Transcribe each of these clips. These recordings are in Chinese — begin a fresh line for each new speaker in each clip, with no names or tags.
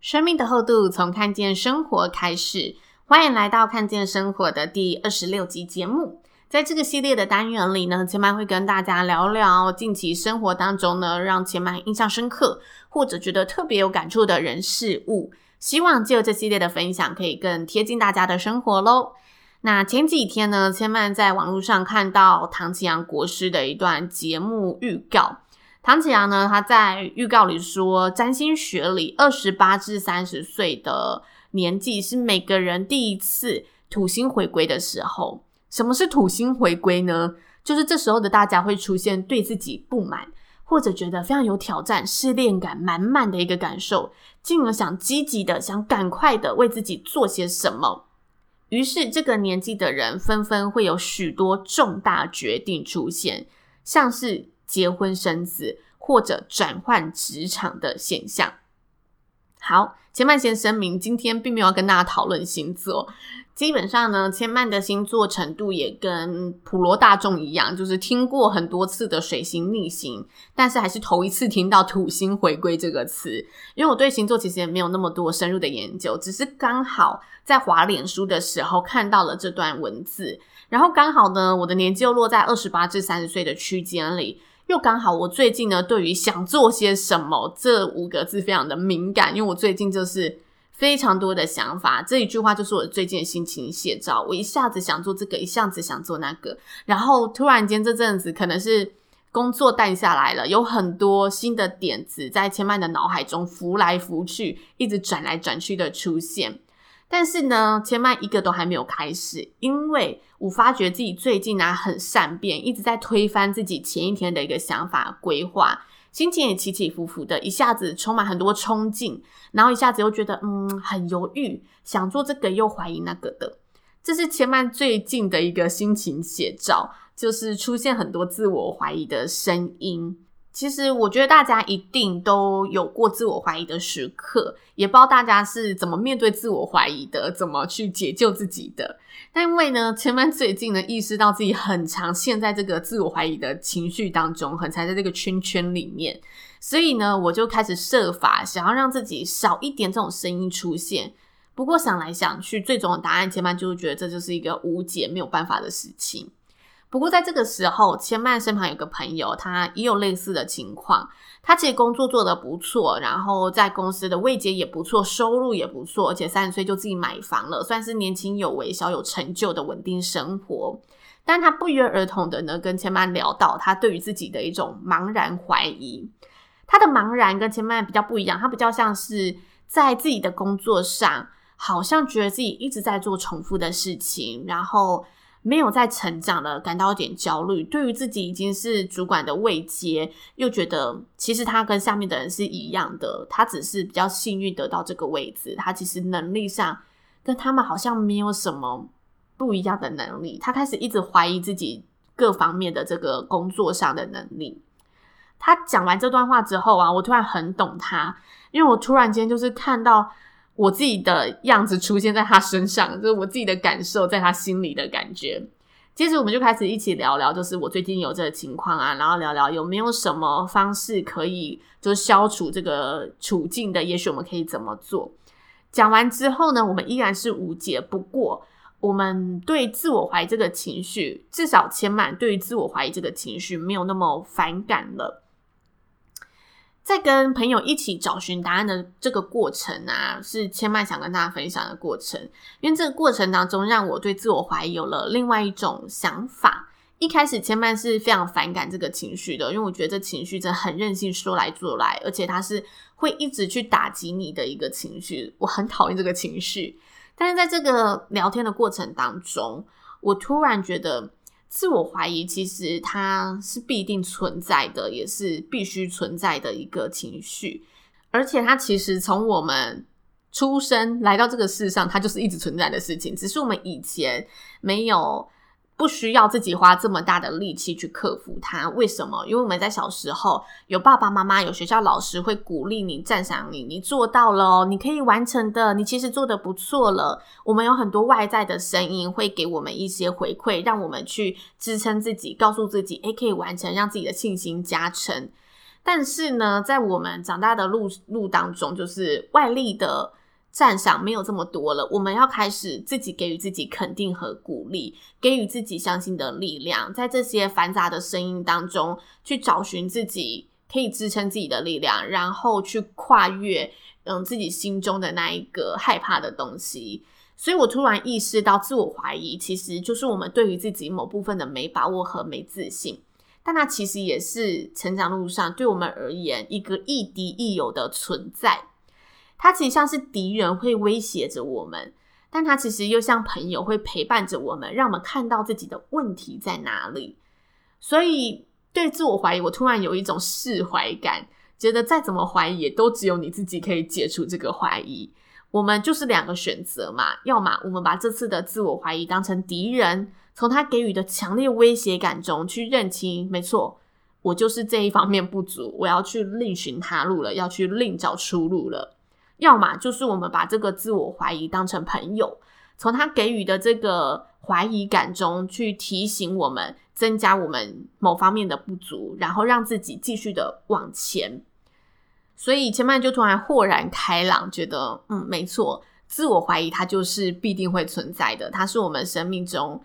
生命的厚度，从看见生活开始。欢迎来到看见生活的第二十六集节目。在这个系列的单元里呢，千嫚会跟大家聊聊近期生活当中呢，让千嫚印象深刻或者觉得特别有感触的人事物。希望借由这系列的分享，可以更贴近大家的生活喽。那前几天呢，千嫚在网络上看到唐綺阳国师的一段节目预告。唐綺阳呢，他在预告里说，占星学里二十八至三十岁的年纪是每个人第一次土星回归的时候。什么是土星回归呢？就是这时候的大家会出现对自己不满，或者觉得非常有挑战、失恋感满满的一个感受，进而想积极的、想赶快的为自己做些什么。于是，这个年纪的人纷纷会有许多重大决定出现，像是。结婚生子或者转换职场的现象。好，千嫚先声明，今天并没有要跟大家讨论星座。基本上呢，千嫚的星座程度也跟普罗大众一样，就是听过很多次的水星逆行，但是还是头一次听到土星回归这个词。因为我对星座其实也没有那么多深入的研究，只是刚好在滑脸书的时候看到了这段文字，然后刚好呢，我的年纪又落在二十八至三十岁的区间里。又刚好，我最近呢，对于想做些什么这五个字非常的敏感，因为我最近就是非常多的想法。这一句话就是我最近的心情写照。我一下子想做这个，一下子想做那个，然后突然间这阵子可能是工作淡下来了，有很多新的点子在千嫚的脑海中浮来浮去，一直转来转去的出现。但是呢，千嫚一个都还没有开始，因为我发觉自己最近啊很善变，一直在推翻自己前一天的一个想法规划，心情也起起伏伏的，一下子充满很多冲劲，然后一下子又觉得嗯很犹豫，想做这个又怀疑那个的，这是千嫚最近的一个心情写照，就是出现很多自我怀疑的声音。其实我觉得大家一定都有过自我怀疑的时刻，也不知道大家是怎么面对自我怀疑的，怎么去解救自己的。但因为呢，千嫚最近呢意识到自己很常陷在这个自我怀疑的情绪当中，很常在这个圈圈里面，所以呢，我就开始设法想要让自己少一点这种声音出现。不过想来想去，最终的答案，千嫚就是觉得这就是一个无解、没有办法的事情。不过在这个时候，千曼身旁有个朋友，他也有类似的情况。他其实工作做得不错，然后在公司的位阶也不错，收入也不错，而且三十岁就自己买房了，算是年轻有为、小有成就的稳定生活。但他不约而同的呢，跟千曼聊到他对于自己的一种茫然怀疑。他的茫然跟千曼比较不一样，他比较像是在自己的工作上，好像觉得自己一直在做重复的事情，然后。没有在成长了，感到有点焦虑。对于自己已经是主管的位阶，又觉得其实他跟下面的人是一样的，他只是比较幸运得到这个位置。他其实能力上跟他们好像没有什么不一样的能力。他开始一直怀疑自己各方面的这个工作上的能力。他讲完这段话之后啊，我突然很懂他，因为我突然间就是看到。我自己的样子出现在他身上，就是我自己的感受在他心里的感觉。接着我们就开始一起聊聊，就是我最近有这个情况啊，然后聊聊有没有什么方式可以就是消除这个处境的，也许我们可以怎么做。讲完之后呢，我们依然是无解，不过我们对自我怀疑这个情绪，至少千满对于自我怀疑这个情绪没有那么反感了。在跟朋友一起找寻答案的这个过程啊，是千嫚想跟大家分享的过程。因为这个过程当中，让我对自我怀疑有了另外一种想法。一开始，千嫚是非常反感这个情绪的，因为我觉得这情绪真的很任性，说来做来，而且它是会一直去打击你的一个情绪。我很讨厌这个情绪。但是在这个聊天的过程当中，我突然觉得，自我怀疑其实它是必定存在的，也是必须存在的一个情绪，而且它其实从我们出生来到这个世上，它就是一直存在的事情，只是我们以前没有。不需要自己花这么大的力气去克服它，为什么？因为我们在小时候有爸爸妈妈、有学校老师会鼓励你、赞赏你，你做到了，你可以完成的，你其实做得不错了。我们有很多外在的声音会给我们一些回馈，让我们去支撑自己，告诉自己，诶，可以完成，让自己的信心加成。但是呢，在我们长大的路路当中，就是外力的。赞赏没有这么多了，我们要开始自己给予自己肯定和鼓励，给予自己相信的力量，在这些繁杂的声音当中去找寻自己可以支撑自己的力量，然后去跨越嗯自己心中的那一个害怕的东西。所以我突然意识到，自我怀疑其实就是我们对于自己某部分的没把握和没自信，但那其实也是成长路上对我们而言一个亦敌亦友的存在。他其实像是敌人，会威胁着我们，但他其实又像朋友，会陪伴着我们，让我们看到自己的问题在哪里。所以，对自我怀疑，我突然有一种释怀感，觉得再怎么怀疑，也都只有你自己可以解除这个怀疑。我们就是两个选择嘛，要么我们把这次的自我怀疑当成敌人，从他给予的强烈威胁感中去认清，没错，我就是这一方面不足，我要去另寻他路了，要去另找出路了。要么就是我们把这个自我怀疑当成朋友，从他给予的这个怀疑感中去提醒我们，增加我们某方面的不足，然后让自己继续的往前。所以前面就突然豁然开朗，觉得嗯，没错，自我怀疑它就是必定会存在的，它是我们生命中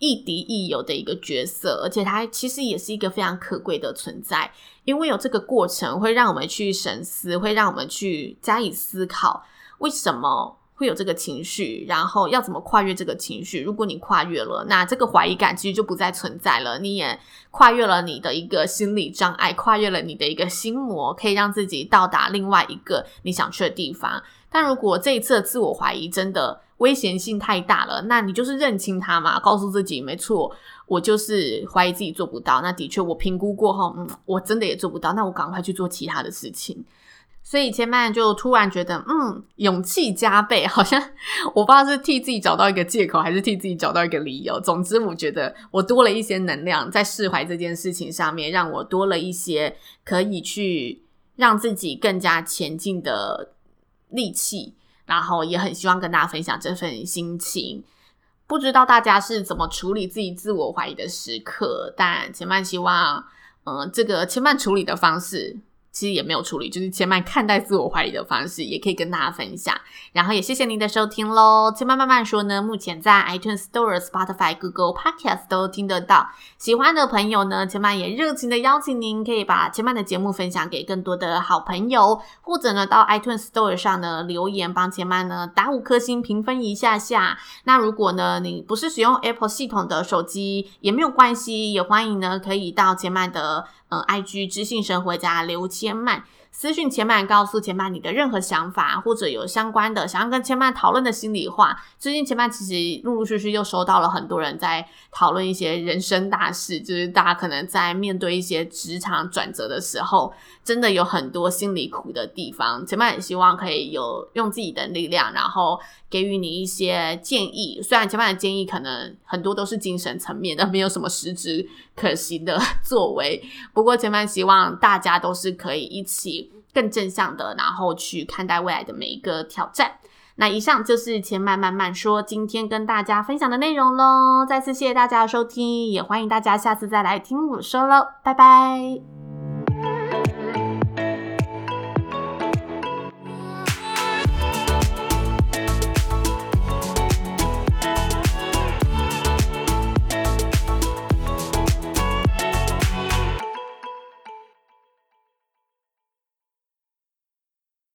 亦敌亦友的一个角色，而且它其实也是一个非常可贵的存在。因为有这个过程，会让我们去深思，会让我们去加以思考，为什么会有这个情绪，然后要怎么跨越这个情绪。如果你跨越了，那这个怀疑感其实就不再存在了。你也跨越了你的一个心理障碍，跨越了你的一个心魔，可以让自己到达另外一个你想去的地方。但如果这一次的自我怀疑真的危险性太大了，那你就是认清它嘛，告诉自己没错。我就是怀疑自己做不到，那的确我评估过后，嗯，我真的也做不到，那我赶快去做其他的事情。所以千曼就突然觉得，嗯，勇气加倍，好像我不知道是替自己找到一个借口，还是替自己找到一个理由。总之，我觉得我多了一些能量在释怀这件事情上面，让我多了一些可以去让自己更加前进的力气。然后也很希望跟大家分享这份心情。不知道大家是怎么处理自己自我怀疑的时刻，但千万希望，嗯、呃，这个千万处理的方式。其实也没有处理，就是千曼看待自我怀疑的方式，也可以跟大家分享。然后也谢谢您的收听喽。千曼慢慢说呢，目前在 iTunes Store、Spotify、Google Podcast 都听得到。喜欢的朋友呢，千曼也热情的邀请您，可以把千曼的节目分享给更多的好朋友，或者呢到 iTunes Store 上呢留言帮千曼呢打五颗星评分一下下。那如果呢你不是使用 Apple 系统的手机也没有关系，也欢迎呢可以到千曼的。嗯，IG 知性生活家刘千曼。私讯千曼，告诉千曼你的任何想法，或者有相关的想要跟千曼讨论的心里话。最近千曼其实陆陆续续又收到了很多人在讨论一些人生大事，就是大家可能在面对一些职场转折的时候，真的有很多心里苦的地方。千曼也希望可以有用自己的力量，然后给予你一些建议。虽然千曼的建议可能很多都是精神层面的，没有什么实质可行的作为，不过千曼希望大家都是可以一起。更正向的，然后去看待未来的每一个挑战。那以上就是钱漫慢慢说今天跟大家分享的内容喽。再次谢谢大家的收听，也欢迎大家下次再来听我说喽，拜拜。